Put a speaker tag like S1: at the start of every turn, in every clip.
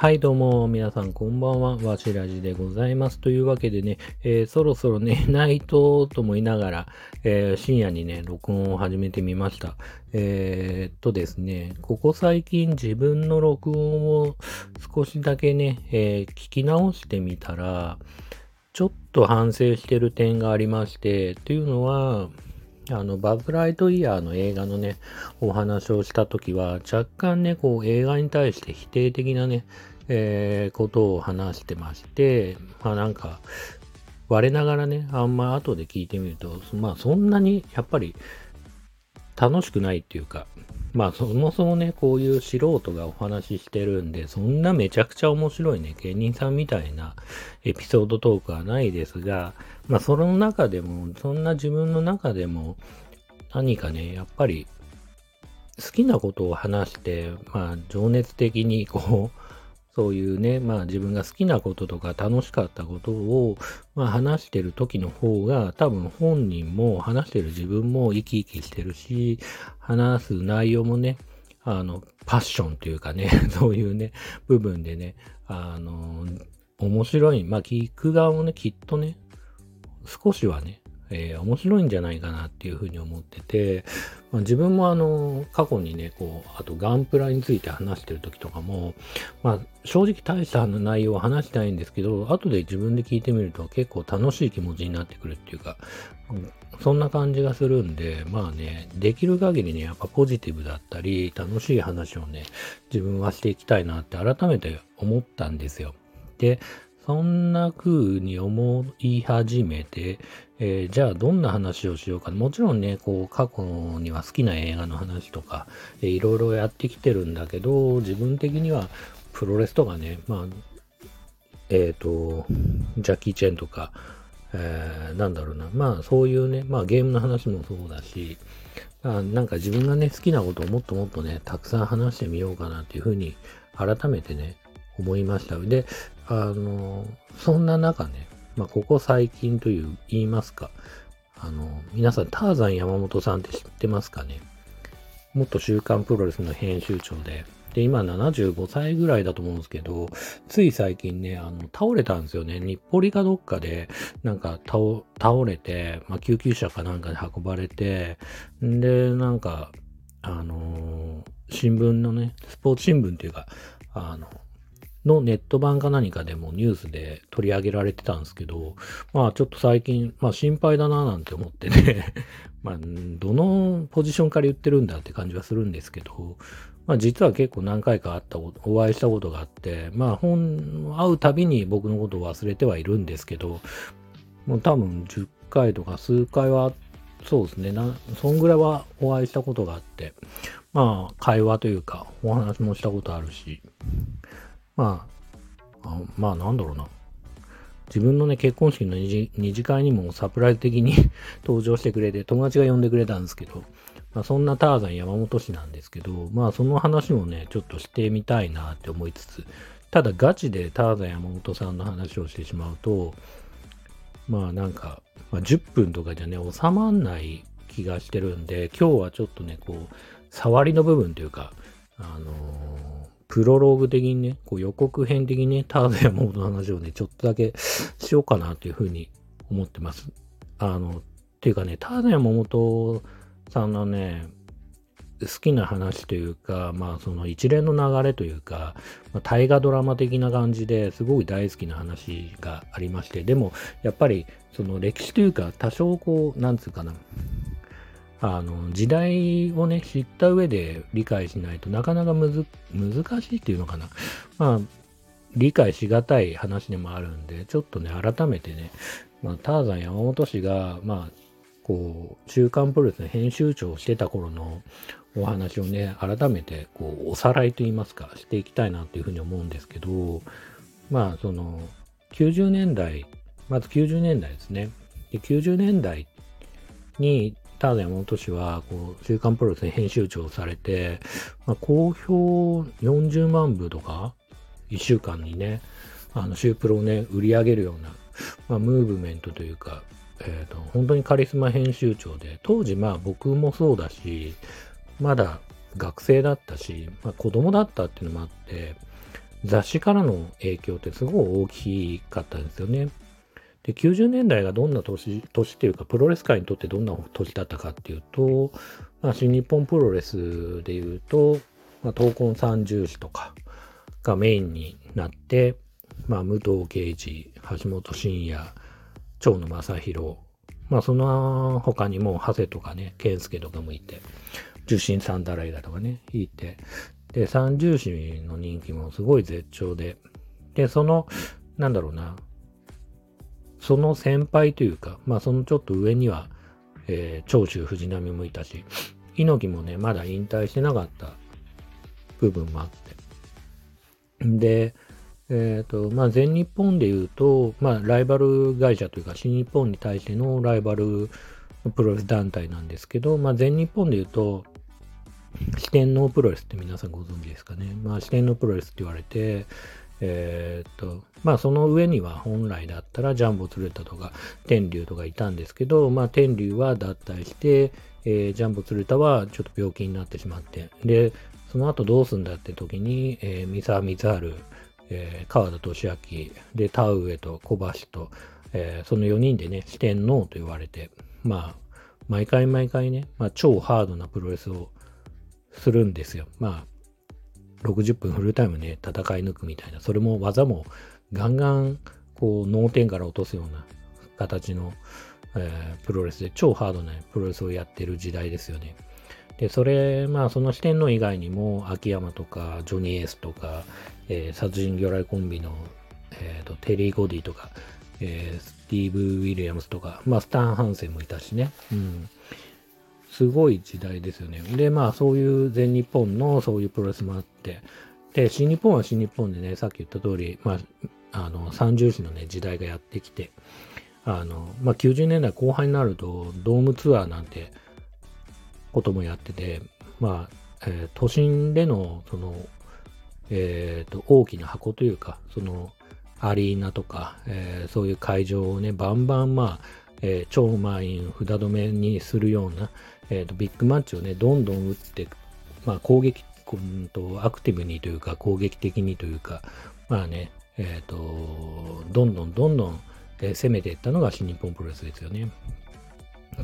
S1: はい、どうも、皆さん、こんばんは。わしらじでございます。というわけでね、えー、そろそろ 寝ないと、とも言いながら、えー、深夜にね、録音を始めてみました。えー、っとですね、ここ最近自分の録音を少しだけね、え聞き直してみたら、ちょっと反省してる点がありまして、というのは、あの、バズ・ライトイヤーの映画のね、お話をしたときは、若干ね、こう、映画に対して否定的なね、えー、ことを話してまして、まあなんか、我ながらね、あんま後で聞いてみると、まあそんなにやっぱり楽しくないっていうか、まあそもそもね、こういう素人がお話ししてるんで、そんなめちゃくちゃ面白いね、芸人さんみたいなエピソードトークはないですが、まあその中でも、そんな自分の中でも、何かね、やっぱり好きなことを話して、まあ情熱的にこう、そういうね、まあ自分が好きなこととか楽しかったことを、まあ、話してる時の方が多分本人も話してる自分も生き生きしてるし、話す内容もね、あの、パッションというかね、そういうね、部分でね、あの、面白い。まあ聞く側もね、きっとね、少しはね、えー、面白いんじゃないかなっていうふうに思ってて、まあ、自分もあの、過去にね、こう、あとガンプラについて話してる時とかも、まあ、正直大した内容は話したいんですけど、後で自分で聞いてみると結構楽しい気持ちになってくるっていうか、うんそんな感じがするんで、まあね、できる限りね、やっぱポジティブだったり、楽しい話をね、自分はしていきたいなって改めて思ったんですよ。で、そんな風に思い始めて、えー、じゃあどんな話をしようか。もちろんね、こう過去には好きな映画の話とか、えー、いろいろやってきてるんだけど、自分的にはプロレスとかね、まあ、えっ、ー、と、ジャッキー・チェンとか、えー、なんだろうな。まあそういうね、まあゲームの話もそうだし、あなんか自分がね、好きなことをもっともっとね、たくさん話してみようかなっていうふうに改めてね、思いました。で、あの、そんな中ね、まあ、ここ最近という言いますか、あの、皆さん、ターザン山本さんって知ってますかね？元週刊プロレスの編集長で、で、今75歳ぐらいだと思うんですけど、つい最近ね、あの、倒れたんですよね。日暮里かどっかで、なんか倒、倒れて、まあ、救急車かなんかで運ばれて、んで、なんか、あのー、新聞のね、スポーツ新聞っていうか、あの、のネット版か何かでもニュースで取り上げられてたんですけど、まあちょっと最近、まあ心配だななんて思ってね。まあどのポジションから言ってるんだって感じはするんですけど、まあ実は結構何回か会った、お会いしたことがあって、まあ本、会うたびに僕のことを忘れてはいるんですけど、もう多分10回とか数回は、そうですね、な、そんぐらいはお会いしたことがあって、まあ会話というかお話もしたことあるし、まあ、あまあなんだろうな。自分のね、結婚式の二次会にもサプライズ的に 登場してくれて、友達が呼んでくれたんですけど、まあ、そんなターザン山本氏なんですけど、まあその話もね、ちょっとしてみたいなって思いつつ、ただガチでターザン山本さんの話をしてしまうと、まあなんか、まあ、10分とかじゃね、収まんない気がしてるんで、今日はちょっとね、こう、触りの部分というか、あのープロローグ的にね、こう予告編的にね、ターザヤモードの話をね、ちょっとだけしようかなというふうに思ってます。あの、っていうかね、ターザヤモモさんのね、好きな話というか、まあその一連の流れというか、まあ、大河ドラマ的な感じですごい大好きな話がありまして、でもやっぱりその歴史というか多少こう、なんつうかな、あの、時代をね、知った上で理解しないとなかなかむず、難しいっていうのかな。まあ、理解しがたい話でもあるんで、ちょっとね、改めてね、まあ、ターザン山本氏が、まあ、こう、週刊プロレスの編集長をしてた頃のお話をね、改めて、こう、おさらいと言いますか、していきたいなっていうふうに思うんですけど、まあ、その、90年代、まず90年代ですね。で90年代にターザ山本氏は、こう、週刊プロレスに編集長されて、まあ、好評40万部とか、1週間にね、あの、週プロをね、売り上げるような、まあ、ムーブメントというか、えっ、ー、と、本当にカリスマ編集長で、当時まあ僕もそうだし、まだ学生だったし、まあ子供だったっていうのもあって、雑誌からの影響ってすごい大きかったんですよね。で、90年代がどんな年、年っていうか、プロレス界にとってどんな年だったかっていうと、まあ、新日本プロレスでいうと、まあ、闘魂三重士とかがメインになって、まあ、武藤敬司、橋本真也、長野正宏、まあ、その他にも、長谷とかね、健介とかもいて、受信三太郎だとかね、いて、で、三重士の人気もすごい絶頂で、で、その、なんだろうな、その先輩というか、まあそのちょっと上には、えー、長州藤波もいたし、猪木もね、まだ引退してなかった部分もあって。で、えっ、ー、と、まあ全日本で言うと、まあライバル会社というか新日本に対してのライバルプロレス団体なんですけど、まあ全日本で言うと、四天王プロレスって皆さんご存知ですかね。まあ四天王プロレスって言われて、えー、っと、まあその上には本来だったらジャンボ鶴田とか天竜とかいたんですけど、まあ天竜は脱退して、えー、ジャンボ鶴田はちょっと病気になってしまって、で、その後どうすんだって時に、えー、三沢光晴、えー、川田俊明、で、田植と小橋と、えー、その4人でね、四天王と言われて、まあ、毎回毎回ね、まあ超ハードなプロレスをするんですよ。まあ、60分フルタイムね、戦い抜くみたいな、それも技もガンガン、こう、脳天から落とすような形の、えー、プロレスで、超ハードなプロレスをやってる時代ですよね。で、それ、まあ、その視点の以外にも、秋山とか、ジョニー・エースとか、えー、殺人魚雷コンビの、えーと、テリー・ゴディとか、えー、スティーブ・ウィリアムスとか、まあ、スタン・ハンセンもいたしね。うん。すごい時代ですよね。で、まあそういう全日本のそういうプロレスもあって、で、新日本は新日本でね、さっき言った通り、まあ、あの、三重士のね、時代がやってきて、あの、まあ90年代後半になると、ドームツアーなんてこともやってて、まあ、えー、都心での、その、えっ、ー、と、大きな箱というか、その、アリーナとか、えー、そういう会場をね、バンバン、まあ、えー、超満員札止めにするような、えーと、ビッグマッチをね、どんどん打って、まあ、攻撃、うんと、アクティブにというか、攻撃的にというか、まあね、えっ、ー、と、どんどんどんどん、え、攻めていったのが新日本プロレスですよね。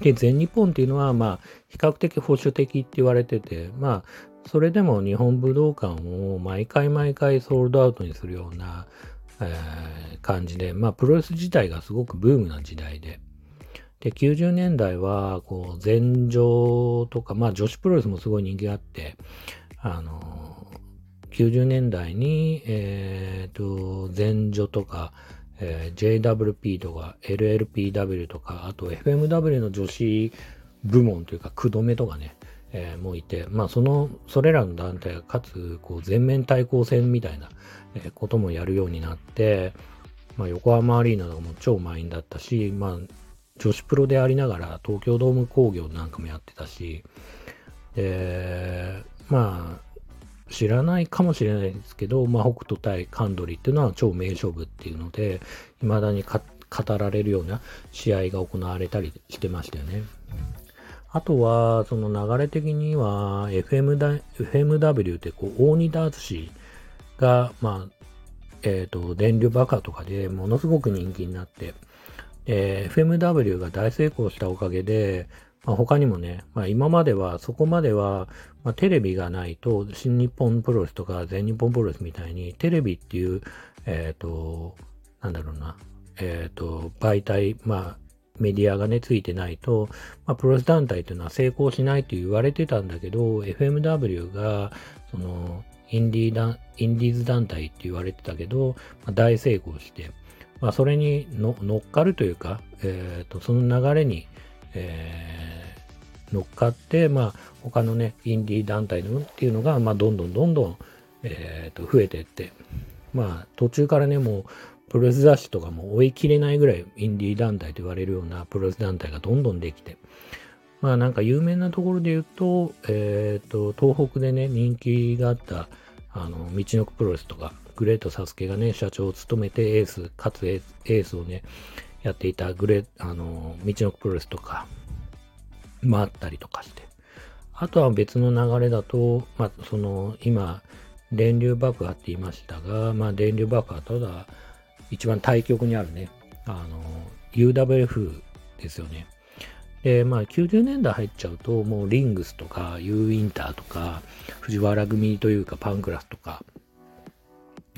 S1: で、全日本っていうのは、まあ、比較的保守的って言われてて、まあ、それでも日本武道館を毎回毎回ソールドアウトにするような、えー、感じで、まあ、プロレス自体がすごくブームな時代で、で、90年代は、こう、前場とか、まあ女子プロレスもすごい人気があって、あの、90年代に、えっ、ー、と、前女とか、えー、JWP とか LLPW とか、あと FMW の女子部門というか、くどめとかね、えー、もいて、まあその、それらの団体がかつ、こう、全面対抗戦みたいな、えこともやるようになって、まあ横浜アリーナとかも超満員だったし、まあ女子プロでありながら東京ドーム工業なんかもやってたし、で、まあ、知らないかもしれないですけど、まあ、北斗対カンドリーっていうのは超名勝負っていうので、未だに語られるような試合が行われたりしてましたよね。あとは、その流れ的には、FM だ FMW ってこう、大仁田淳が、まあ、えっ、ー、と、電流爆破とかでものすごく人気になって、えー、FMW が大成功したおかげで、まあ、他にもね、まあ、今までは、そこまでは、まあ、テレビがないと、新日本プロレスとか全日本プロレスみたいに、テレビっていう、えっ、ー、と、なんだろうな、えっ、ー、と、媒体、まあ、メディアがね、ついてないと、まあ、プロレス団体というのは成功しないと言われてたんだけど、FMW が、その、インディーインディーズ団体って言われてたけど、まあ、大成功して、まあ、それに乗っかるというか、えーと、その流れに、えー、乗っかって、まあ、他のね、インディー団体のっていうのが、まあ、どんどんどんどん、えーと、増えていって、まあ、途中からね、もう、プロレス雑誌とかも追い切れないぐらいインディー団体と言われるようなプロレス団体がどんどんできて、まあなんか有名なところで言うと、えっ、ー、と、東北でね、人気があった、あの、道のくプロレスとか、グレートサスケがね、社長を務めてエース、かつエースをね、やっていたグレあの、道のプロレスとか、もあったりとかして。あとは別の流れだと、まあ、その、今、電流爆破って言いましたが、まあ、電流爆破ただ、一番対極にあるね、あの、UWF ですよね。で、まあ、90年代入っちゃうと、もうリングスとか、ユーウィンターとか、藤原組というか、パンクラスとか、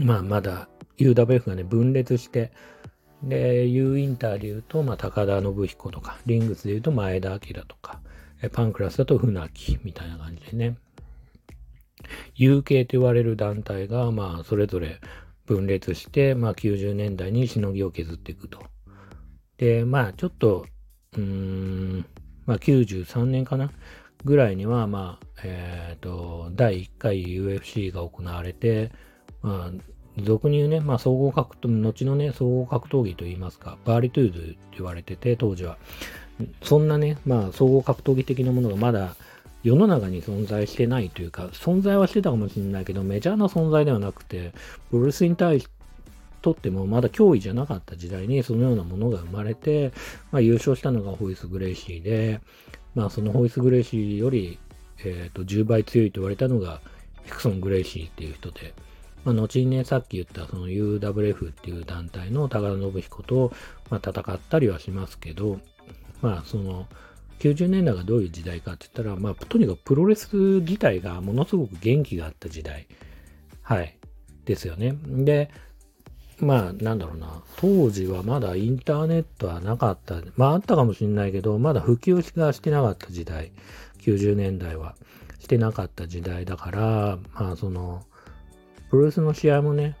S1: まあ、まだ UWF がね、分裂して、で、ユーウィンターで言うと、まあ、高田信彦とか、リングスで言うと前田明とか、パンクラスだと船木みたいな感じでね、UK と言われる団体が、まあ、それぞれ分裂して、まあ、90年代にしのぎを削っていくと。で、まあ、ちょっと、うーん、まあ、93年かな？ぐらいには、まあ、えっ、ー、と、第1回 UFC が行われて、まあ、俗に言うね、まあ、総合格闘、後のね、総合格闘技と言いますか、バーリトゥードって言われてて、当時は。そんなね、まあ、総合格闘技的なものがまだ世の中に存在してないというか、存在はしてたかもしれないけど、メジャーな存在ではなくて、プロレスに対しとってもまだ脅威じゃなかった時代にそのようなものが生まれて、まあ、優勝したのがホイス・グレイシーで、まあ、そのホイス・グレイシーより、えー、と10倍強いと言われたのがヒクソン・グレイシーっていう人で、まあ、後にね、さっき言ったその UWF っていう団体の高田信彦と、まあ、戦ったりはしますけど、まあその90年代がどういう時代かって言ったら、まあとにかくプロレス自体がものすごく元気があった時代。はい。ですよね。で、まあなんだろうな。当時はまだインターネットはなかった。まああったかもしれないけど、まだ普及がしてなかった時代。90年代は。してなかった時代だから、まあその、プロレスの試合もね、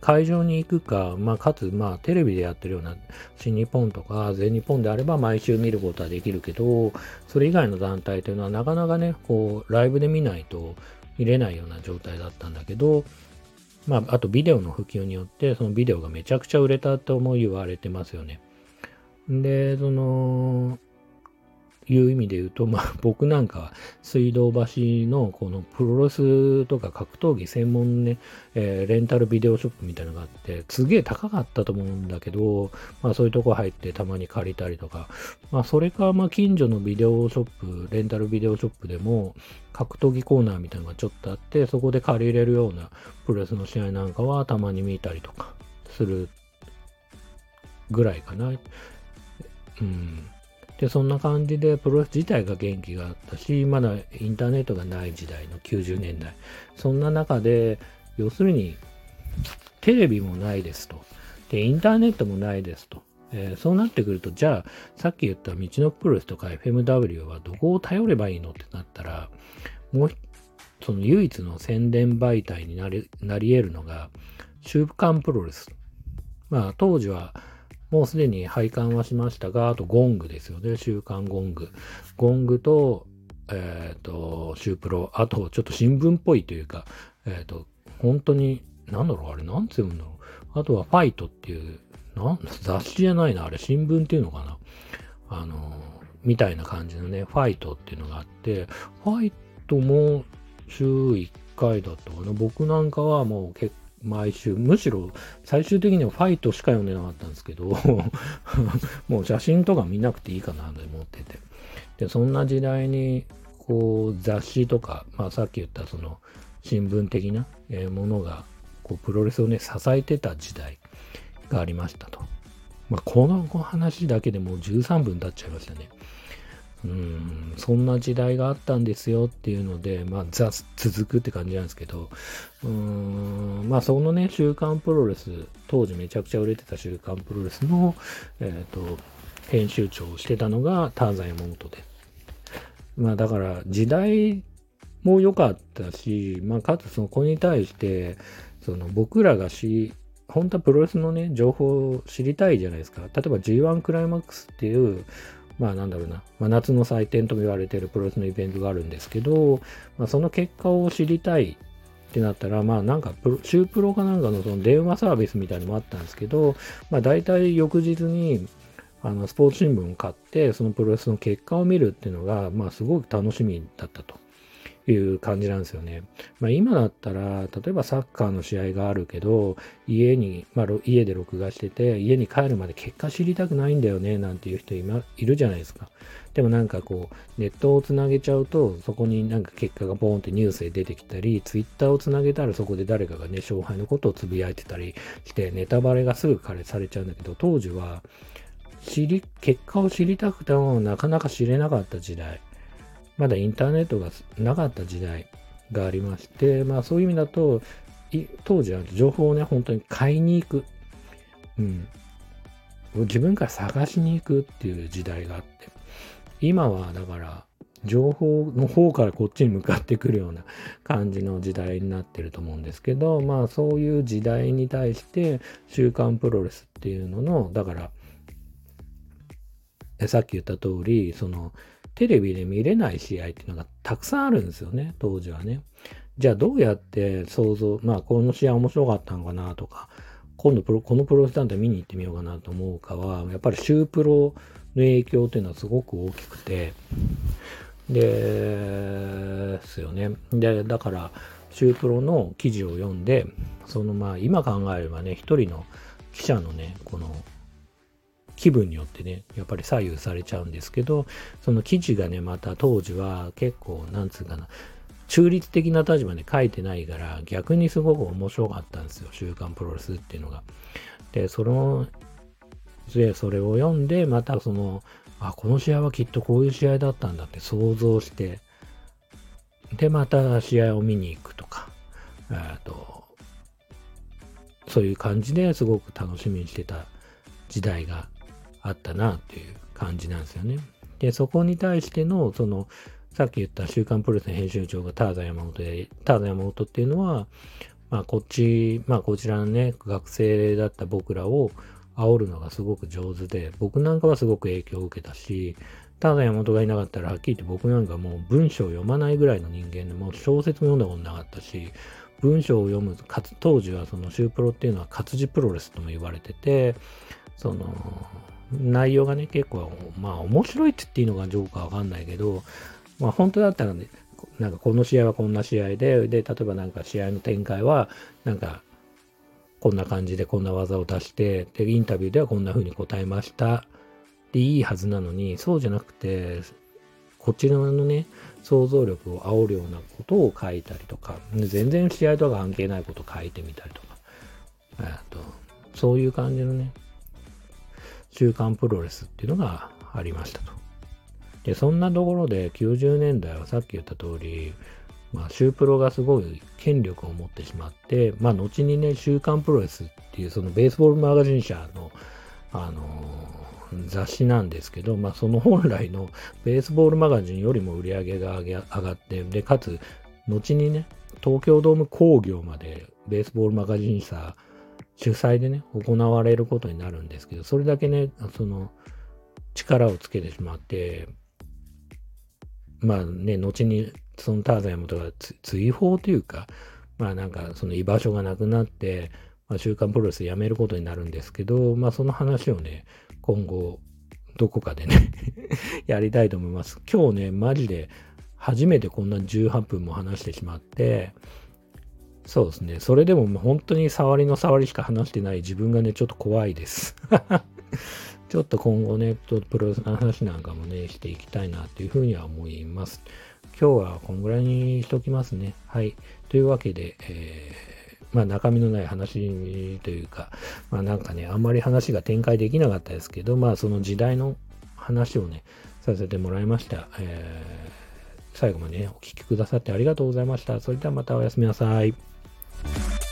S1: 会場に行くか、まあ、かつ、まあ、テレビでやってるような新日本とか全日本であれば毎週見ることはできるけど、それ以外の団体というのはなかなかね、こう、ライブで見ないと見れないような状態だったんだけど、まあ、あとビデオの普及によって、そのビデオがめちゃくちゃ売れたとも言われてますよね。で、その、いう意味で言うと、まあ 僕なんかは水道橋のこのプロレスとか格闘技専門ね、えー、レンタルビデオショップみたいなのがあって、すげえ高かったと思うんだけど、まあそういうとこ入ってたまに借りたりとか、まあそれかまあ近所のビデオショップ、レンタルビデオショップでも格闘技コーナーみたいなのがちょっとあって、そこで借りれるようなプロレスの試合なんかはたまに見たりとかするぐらいかな。うん。で、そんな感じでプロレス自体が元気があったし、まだインターネットがない時代の90年代。そんな中で、要するに、テレビもないですと。で、インターネットもないですと。えー、そうなってくると、じゃあ、さっき言った道のプロレスとか FMW はどこを頼ればいいのってなったら、もう、その唯一の宣伝媒体になりなり得るのが、週刊プロレス。まあ、当時は、もうすでに廃刊はしましたが、あとゴングですよね。週刊ゴング。ゴングと、えっ、ー、と、シュープロ。あと、ちょっと新聞っぽいというか、えっ、ー、と、本当に、なんだろう、あれ、なんて読むんだろう。あとは、ファイトっていう、な雑誌じゃないな、あれ、新聞っていうのかな。あの、みたいな感じのね、ファイトっていうのがあって、ファイトも週1回だったかな。僕なんかはもう結毎週、むしろ最終的にはファイトしか読んでなかったんですけど もう写真とか見なくていいかなと思ってて。で、そんな時代に、こう、雑誌とか、まあさっき言ったその新聞的なものが、こう、プロレスをね、支えてた時代がありましたと。まあ、この話だけでもう13分経っちゃいましたね。うん、そんな時代があったんですよっていうので、まあ、ザ、続くって感じなんですけど、うん、まあ、そのね、週刊プロレス、当時めちゃくちゃ売れてた週刊プロレスの、えっ、ー、と、編集長をしてたのがターザン山本で。まあ、だから、時代も良かったし、まあ、かつそこに対して、その僕らがし、本当はプロレスのね、情報を知りたいじゃないですか。例えば G1 クライマックスっていう、まあなんだろうな、まあ、夏の祭典とも言われているプロレスのイベントがあるんですけど、まあ、その結果を知りたいってなったら、まあなんかプロ、シュープロかなんかのその電話サービスみたいのもあったんですけど、まあ大体翌日にあのスポーツ新聞を買って、そのプロレスの結果を見るっていうのが、まあすごく楽しみだったと。いう感じなんですよね。まあ、今だったら、例えばサッカーの試合があるけど、家に、まあ、家で録画してて、家に帰るまで結果知りたくないんだよね、なんていう人今いるじゃないですか。でもなんかこう、ネットをつなげちゃうと、そこになんか結果がボーンってニュースで出てきたり、ツイッターをつなげたらそこで誰かがね、勝敗のことをつぶやいてたりして、ネタバレがすぐされちゃうんだけど、当時は、知り、結果を知りたくてもなかなか知れなかった時代。まだインターネットがなかった時代がありまして、まあそういう意味だと、当時は情報をね、本当に買いに行く。うん。自分から探しに行くっていう時代があって。今はだから、情報の方からこっちに向かってくるような感じの時代になってると思うんですけど、まあそういう時代に対して週刊プロレスっていうのの、だから、さっき言った通り、そのテレビで見れない試合っていうのがたくさんあるんですよね、当時はね。じゃあどうやって想像、まあこの試合面白かったのかなとか、今度、このプロレス団体見に行ってみようかなと思うかは、やっぱりシュープロの影響っていうのはすごく大きくて、ですよね。で、だから、シュープロの記事を読んで、そのまあ今考えればね、一人の記者のね、この気分によってね、やっぱり左右されちゃうんですけど、その記事がね、また当時は結構、なんつうかな、中立的な立場で書いてないから、逆にすごく面白かったんですよ、週刊プロレスっていうのが。で、その、で、それを読んで、またその、あ、この試合はきっとこういう試合だったんだって想像して、で、また試合を見に行くとか、えっと、そういう感じですごく楽しみにしてた時代があったなっていう感じなんですよね。で、そこに対しての、その、さっき言った週刊プロレスの編集長がターザ山本で、ターザ山本っていうのは、まあこっち、まあこちらのね、学生だった僕らを煽るのがすごく上手で、僕なんかはすごく影響を受けたし、ターザ山本がいなかったらはっきり言って僕なんかもう文章を読まないぐらいの人間でもう小説も読んだことなかったし、文章を読む、かつ当時はそのシュープロっていうのは活字プロレスとも言われてて、その、内容がね、結構、まあ面白いって言っていいのかどうかわかんないけど、まあ本当だったらね、なんかこの試合はこんな試合で、で、例えばなんか試合の展開は、なんか、こんな感じでこんな技を出して、で、インタビューではこんな風に答えました。で、いいはずなのに、そうじゃなくて、こちらのね、想像力を煽るようなことを書いたりとか、全然試合とは関係ないことを書いてみたりとか、とそういう感じのね、週刊プロレスっていうのがありましたと。で、そんなところで90年代はさっき言った通り、まあ、シュープロがすごい権力を持ってしまって、まあ、後にね、週刊プロレスっていうそのベースボールマガジン社の、あのー、雑誌なんですけど、まあ、その本来のベースボールマガジンよりも売り上げが上がって、で、かつ、後にね、東京ドーム工業までベースボールマガジン社主催でね、行われることになるんですけど、それだけね、その、力をつけてしまって、まあね、後にそのターザン山本が追放というか、まあなんかその居場所がなくなって、まあ、週刊プロレス辞めることになるんですけど、まあその話をね、今後、どこかでね やりたいと思います。今日ね、マジで初めてこんな18分も話してしまって、そうですね。それでも本当に触りの触りしか話してない自分がね、ちょっと怖いです。ちょっと今後ね、とプロの話なんかもね、していきたいなっていうふうには思います。今日はこんぐらいにしときますね。はい。というわけで、えー、まあ中身のない話というか、まあなんかね、あんまり話が展開できなかったですけど、まあその時代の話をね、させてもらいました。えー、最後まで、お聴きくださってありがとうございました。それではまたおやすみなさい。you